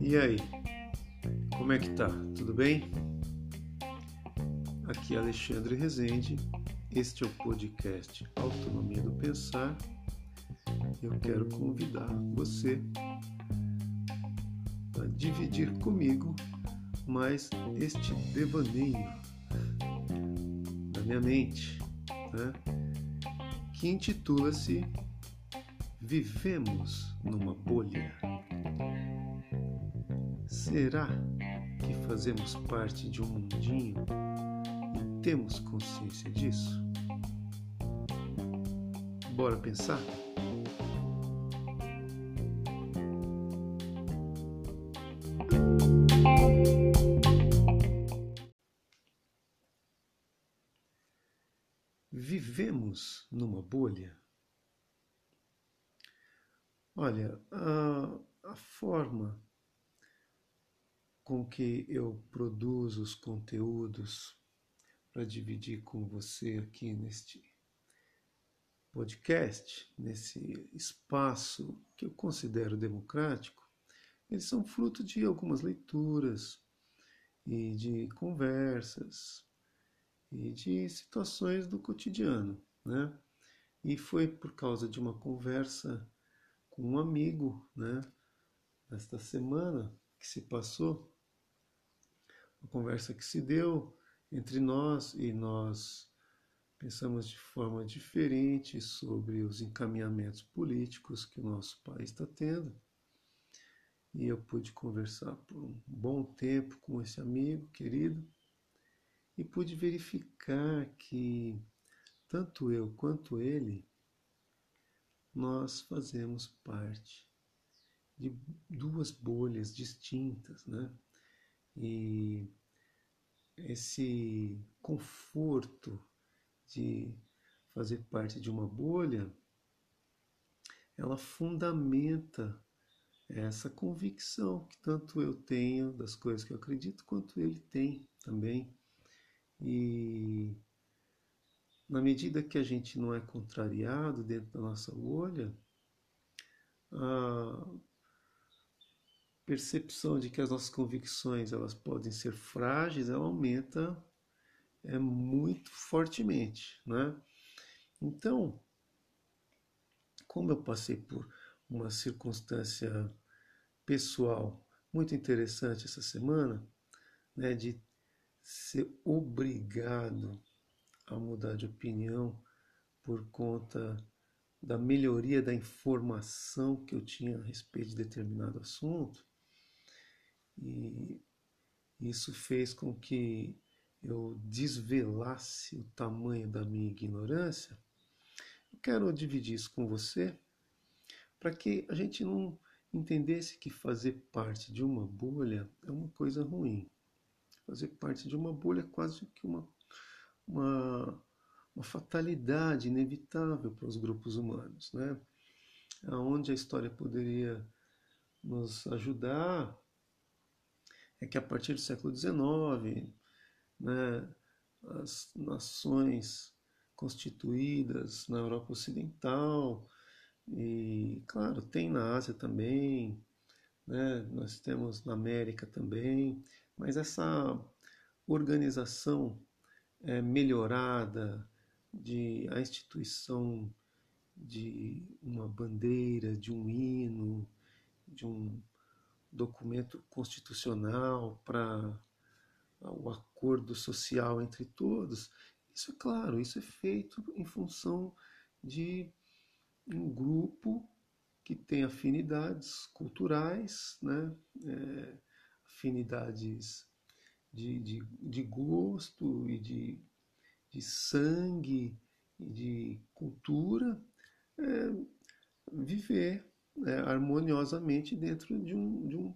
E aí, como é que tá? Tudo bem? Aqui é Alexandre Rezende, este é o podcast Autonomia do Pensar. Eu quero convidar você a dividir comigo mais este devaneio da minha mente, né? que intitula-se Vivemos numa bolha. Será que fazemos parte de um mundinho e temos consciência disso? Bora pensar? Vivemos numa bolha? Olha, a, a forma com que eu produzo os conteúdos para dividir com você aqui neste podcast, nesse espaço que eu considero democrático, eles são fruto de algumas leituras e de conversas e de situações do cotidiano, né? E foi por causa de uma conversa com um amigo, né? Esta semana que se passou, uma conversa que se deu entre nós e nós pensamos de forma diferente sobre os encaminhamentos políticos que o nosso país está tendo. E eu pude conversar por um bom tempo com esse amigo querido e pude verificar que tanto eu quanto ele nós fazemos parte de duas bolhas distintas, né? E esse conforto de fazer parte de uma bolha, ela fundamenta essa convicção que tanto eu tenho das coisas que eu acredito, quanto ele tem também. E na medida que a gente não é contrariado dentro da nossa bolha, a percepção de que as nossas convicções elas podem ser frágeis, ela aumenta é muito fortemente, né? Então, como eu passei por uma circunstância pessoal muito interessante essa semana, né, de ser obrigado a mudar de opinião por conta da melhoria da informação que eu tinha a respeito de determinado assunto, e isso fez com que eu desvelasse o tamanho da minha ignorância. Eu quero dividir isso com você para que a gente não entendesse que fazer parte de uma bolha é uma coisa ruim. Fazer parte de uma bolha é quase que uma, uma, uma fatalidade inevitável para os grupos humanos, né? Onde a história poderia nos ajudar é que a partir do século XIX, né, as nações constituídas na Europa Ocidental e, claro, tem na Ásia também, né, nós temos na América também, mas essa organização é, melhorada de a instituição de uma bandeira, de um hino, de um documento constitucional para o acordo social entre todos. Isso é claro, isso é feito em função de um grupo que tem afinidades culturais, né? É, afinidades de, de, de gosto e de, de sangue e de cultura, é, viver né, harmoniosamente dentro de, um, de, um,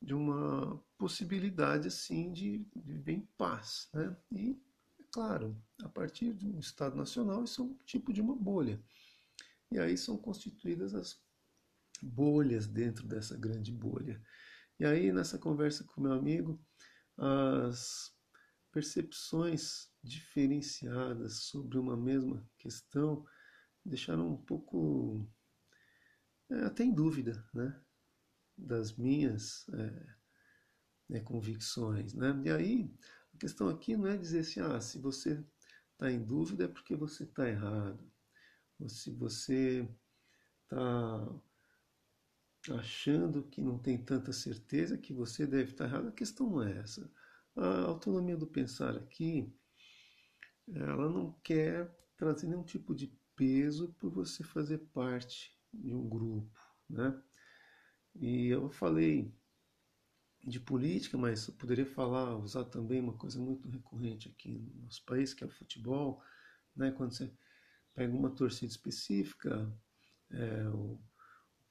de uma possibilidade assim de, de viver em paz. Né? E, é claro, a partir de um Estado Nacional, isso é um tipo de uma bolha. E aí são constituídas as bolhas dentro dessa grande bolha. E aí, nessa conversa com meu amigo, as percepções diferenciadas sobre uma mesma questão deixaram um pouco é, até em dúvida, né? Das minhas é, né, convicções, né? E aí a questão aqui não é dizer assim, ah, se você está em dúvida é porque você está errado, ou se você está achando que não tem tanta certeza que você deve estar errado. A questão não é essa. A autonomia do pensar aqui, ela não quer trazer nenhum tipo de peso por você fazer parte de um grupo, né? E eu falei de política, mas eu poderia falar, usar também uma coisa muito recorrente aqui no nosso país, que é o futebol, né? Quando você pega uma torcida específica, é, o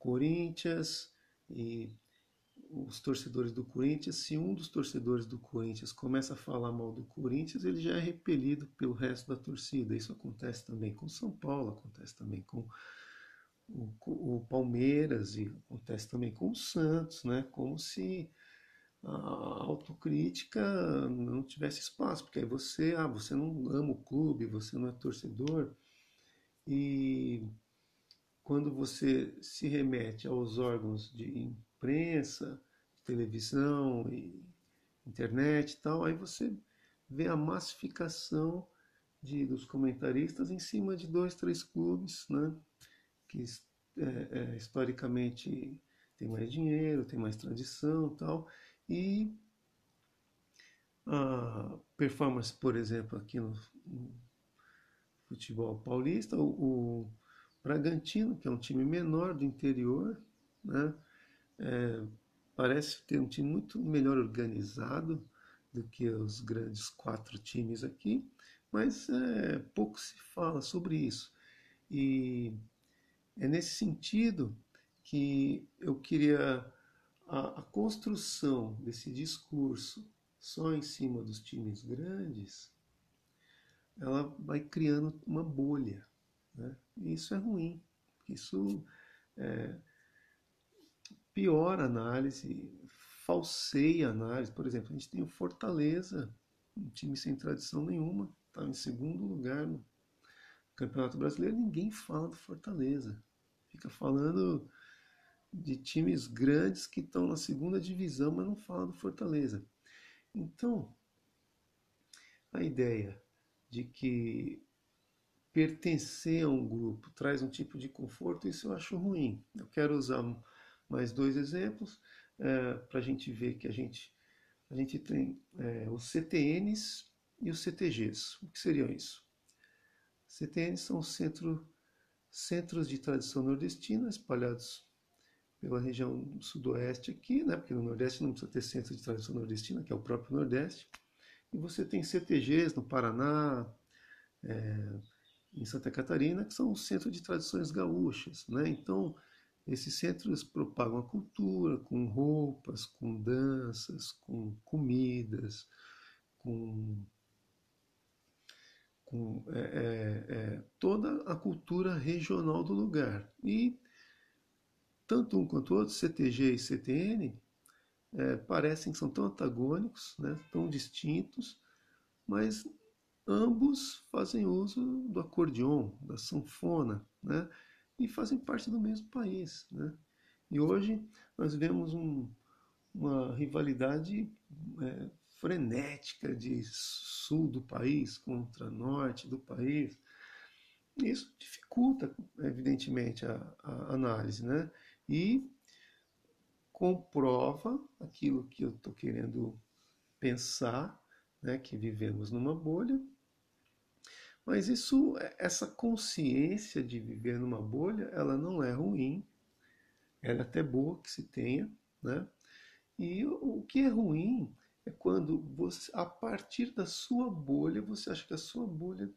Corinthians e os torcedores do Corinthians, se um dos torcedores do Corinthians começa a falar mal do Corinthians, ele já é repelido pelo resto da torcida. Isso acontece também com São Paulo, acontece também com o, o Palmeiras e acontece também com o Santos, né? Como se a autocrítica não tivesse espaço, porque aí você, ah, você não ama o clube, você não é torcedor e quando você se remete aos órgãos de imprensa, de televisão e internet e tal, aí você vê a massificação de, dos comentaristas em cima de dois, três clubes, né, que é, é, historicamente tem mais dinheiro, tem mais tradição tal, e a performance, por exemplo, aqui no, no futebol paulista, o, o Bragantino, que é um time menor do interior, né? É, parece ter um time muito melhor organizado do que os grandes quatro times aqui, mas é, pouco se fala sobre isso. E é nesse sentido que eu queria a, a construção desse discurso só em cima dos times grandes, ela vai criando uma bolha. Né? E isso é ruim. Isso é, piora a análise, falseia a análise. Por exemplo, a gente tem o Fortaleza, um time sem tradição nenhuma, está em segundo lugar no Campeonato Brasileiro, ninguém fala do Fortaleza. Fica falando de times grandes que estão na segunda divisão, mas não fala do Fortaleza. Então, a ideia de que pertencer a um grupo traz um tipo de conforto, isso eu acho ruim. Eu quero usar mais dois exemplos é, para a gente ver que a gente, a gente tem é, os CTNs e os CTGs. O que seriam isso? CTNs são centro, centros de tradição nordestina espalhados pela região sudoeste aqui, né? porque no Nordeste não precisa ter centro de tradição nordestina, que é o próprio Nordeste. E você tem CTGs no Paraná, é, em Santa Catarina, que são o centro de tradições gaúchas. Né? Então, esses centros propagam a cultura com roupas, com danças, com comidas, com, com é, é, é, toda a cultura regional do lugar. E tanto um quanto o outro, CTG e CTN, é, parecem que são tão antagônicos, né, tão distintos, mas ambos fazem uso do acordeon, da sanfona, né? e fazem parte do mesmo país. Né? E hoje nós vemos um, uma rivalidade é, frenética de sul do país contra norte do país. Isso dificulta, evidentemente, a, a análise, né? E comprova aquilo que eu estou querendo pensar, né? Que vivemos numa bolha mas isso, essa consciência de viver numa bolha, ela não é ruim, ela é até boa que se tenha, né? E o que é ruim é quando você, a partir da sua bolha, você acha que a sua bolha,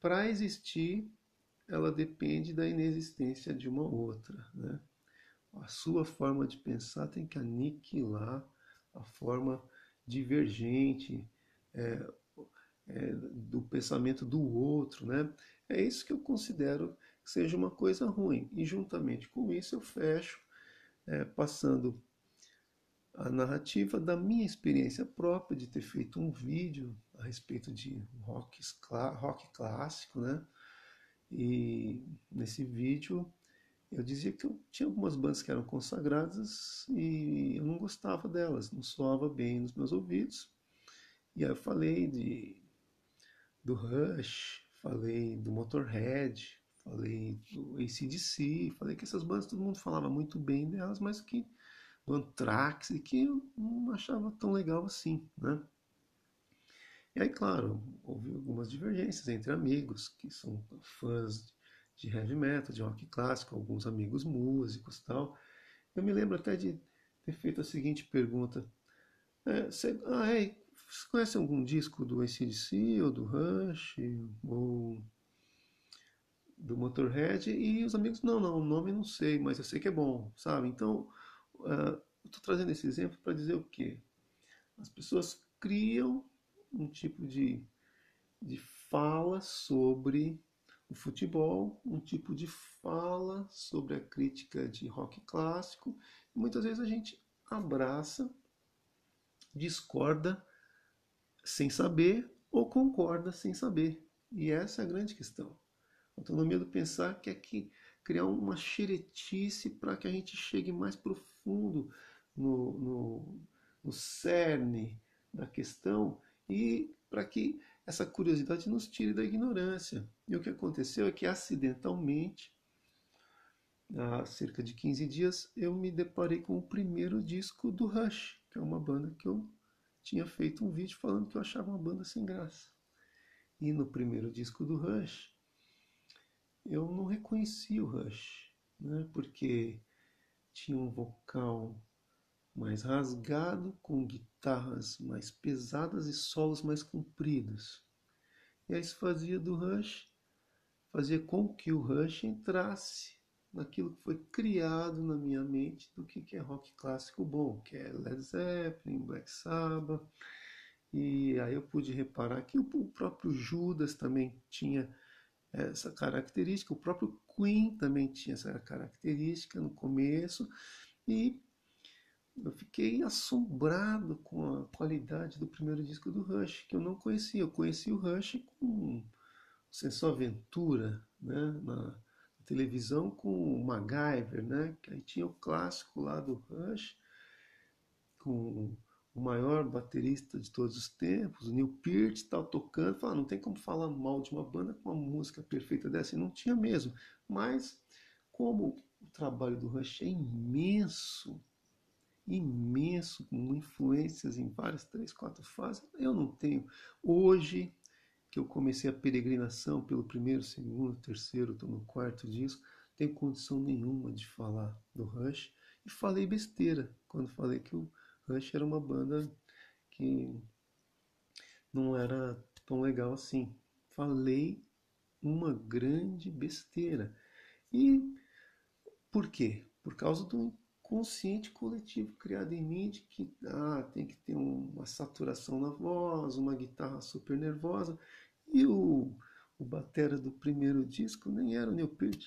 para existir, ela depende da inexistência de uma outra, né? A sua forma de pensar tem que aniquilar a forma divergente, é, é, do pensamento do outro, né? É isso que eu considero que seja uma coisa ruim. E juntamente com isso eu fecho é, passando a narrativa da minha experiência própria de ter feito um vídeo a respeito de rock, rock clássico, né? E nesse vídeo eu dizia que eu tinha algumas bandas que eram consagradas e eu não gostava delas, não soava bem nos meus ouvidos. E aí eu falei de do Rush, falei do Motorhead, falei do ACDC, falei que essas bandas todo mundo falava muito bem delas, mas que do Anthrax e que eu não achava tão legal assim, né? E aí, claro, houve algumas divergências entre amigos que são fãs de heavy metal, de rock clássico, alguns amigos músicos e tal. Eu me lembro até de ter feito a seguinte pergunta. É, você, ah, é, você conhece algum disco do ACDC ou do Rush ou do Motorhead? E os amigos, não, não, o nome não sei, mas eu sei que é bom, sabe? Então, uh, eu estou trazendo esse exemplo para dizer o quê? As pessoas criam um tipo de, de fala sobre o futebol, um tipo de fala sobre a crítica de rock clássico. Muitas vezes a gente abraça, discorda sem saber ou concorda sem saber. E essa é a grande questão. A autonomia do pensar quer que criar uma xeretice para que a gente chegue mais profundo no, no, no cerne da questão e para que essa curiosidade nos tire da ignorância. E o que aconteceu é que acidentalmente, há cerca de 15 dias, eu me deparei com o primeiro disco do Rush, que é uma banda que eu tinha feito um vídeo falando que eu achava uma banda sem graça. E no primeiro disco do Rush, eu não reconheci o Rush, né? porque tinha um vocal mais rasgado, com guitarras mais pesadas e solos mais compridos. E aí isso fazia do Rush, fazia com que o Rush entrasse naquilo que foi criado na minha mente do que é rock clássico bom, que é Led Zeppelin, Black Sabbath. E aí eu pude reparar que o próprio Judas também tinha essa característica, o próprio Queen também tinha essa característica no começo, e eu fiquei assombrado com a qualidade do primeiro disco do Rush, que eu não conhecia. Eu conheci o Rush com Senso Aventura, né, na televisão com o MacGyver, né, que aí tinha o clássico lá do Rush, com o maior baterista de todos os tempos, o Neil Peart, tal, tocando. Falava, não tem como falar mal de uma banda com uma música perfeita dessa, e não tinha mesmo. Mas, como o trabalho do Rush é imenso, imenso, com influências em várias, três, quatro fases. Eu não tenho. Hoje, que eu comecei a peregrinação pelo primeiro, segundo, terceiro, estou no quarto disco, tenho condição nenhuma de falar do Rush. E falei besteira quando falei que o Rush era uma banda que não era tão legal assim. Falei uma grande besteira. E por quê? Por causa do consciente coletivo criado em mim de que ah, tem que ter uma saturação na voz, uma guitarra super nervosa. E o, o batera do primeiro disco nem era o Neil Peart,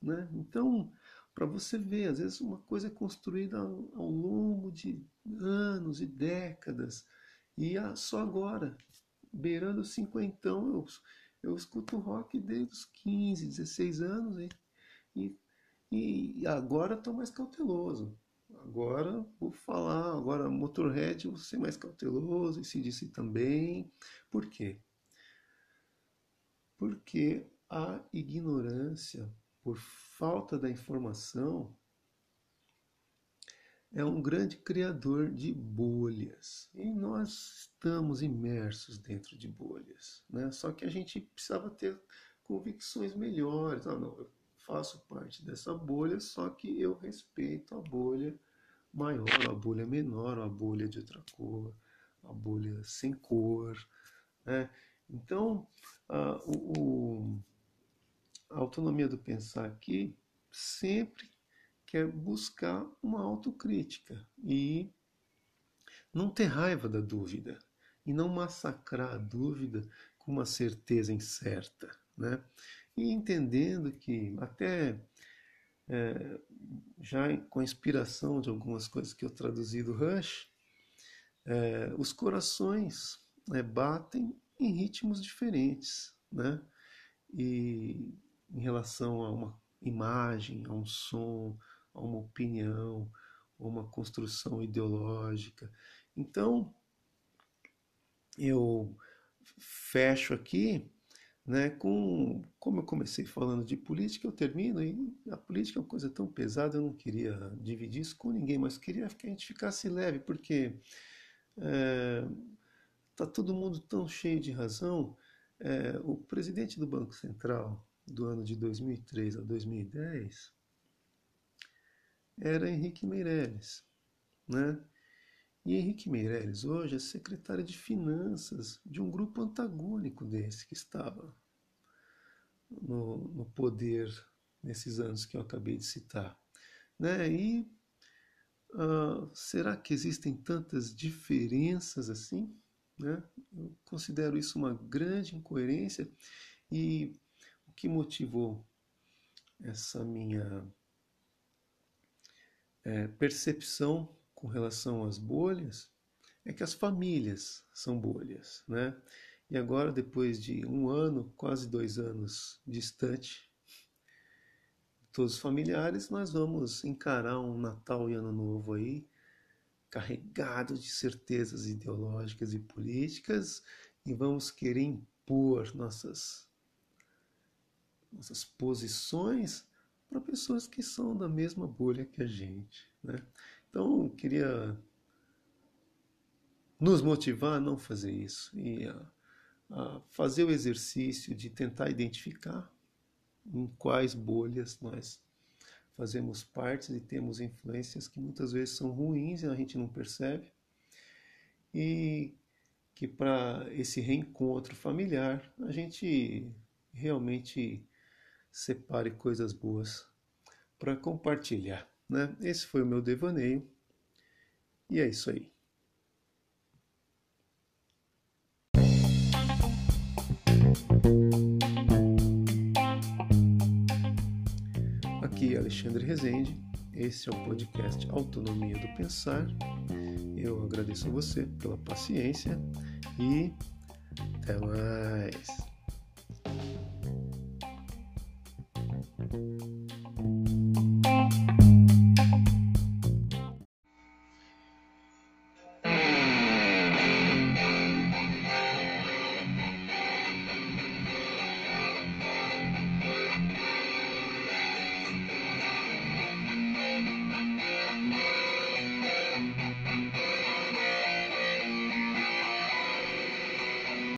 né? Então, para você ver, às vezes uma coisa é construída ao, ao longo de anos e décadas, e só agora, beirando cinquentão, eu, eu escuto rock desde os 15, 16 anos, e e agora estou mais cauteloso. Agora vou falar, agora Motorhead vou ser mais cauteloso, e se disse também. Por quê? Porque a ignorância, por falta da informação, é um grande criador de bolhas. E nós estamos imersos dentro de bolhas. Né? Só que a gente precisava ter convicções melhores. Ah, não, faço parte dessa bolha, só que eu respeito a bolha maior, a bolha menor, a bolha de outra cor, a bolha sem cor. Né? Então, a, o, a autonomia do pensar aqui sempre quer buscar uma autocrítica e não ter raiva da dúvida e não massacrar a dúvida com uma certeza incerta. Né? E entendendo que até é, já com a inspiração de algumas coisas que eu traduzi do Rush, é, os corações é, batem em ritmos diferentes, né? E em relação a uma imagem, a um som, a uma opinião, a uma construção ideológica. Então, eu fecho aqui né, com, como eu comecei falando de política, eu termino, e a política é uma coisa tão pesada, eu não queria dividir isso com ninguém, mas queria que a gente ficasse leve, porque é, todo mundo tão cheio de razão. É, o presidente do Banco Central do ano de 2003 a 2010 era Henrique Meirelles, né? E Henrique Meirelles hoje é secretário de Finanças de um grupo antagônico desse que estava no, no poder nesses anos que eu acabei de citar. Né? E uh, será que existem tantas diferenças assim? Né? Eu considero isso uma grande incoerência e o que motivou essa minha é, percepção com relação às bolhas é que as famílias são bolhas, né? E agora, depois de um ano, quase dois anos distante, todos os familiares, nós vamos encarar um Natal e Ano Novo aí, carregado de certezas ideológicas e políticas, e vamos querer impor nossas, nossas posições para pessoas que são da mesma bolha que a gente, né? Então, queria nos motivar a não fazer isso e a, a fazer o exercício de tentar identificar em quais bolhas nós fazemos parte e temos influências que muitas vezes são ruins e a gente não percebe. E que para esse reencontro familiar a gente realmente separe coisas boas para compartilhar. Né? Esse foi o meu devaneio e é isso aí. Aqui é Alexandre Rezende, esse é o podcast Autonomia do Pensar. Eu agradeço a você pela paciência e até mais.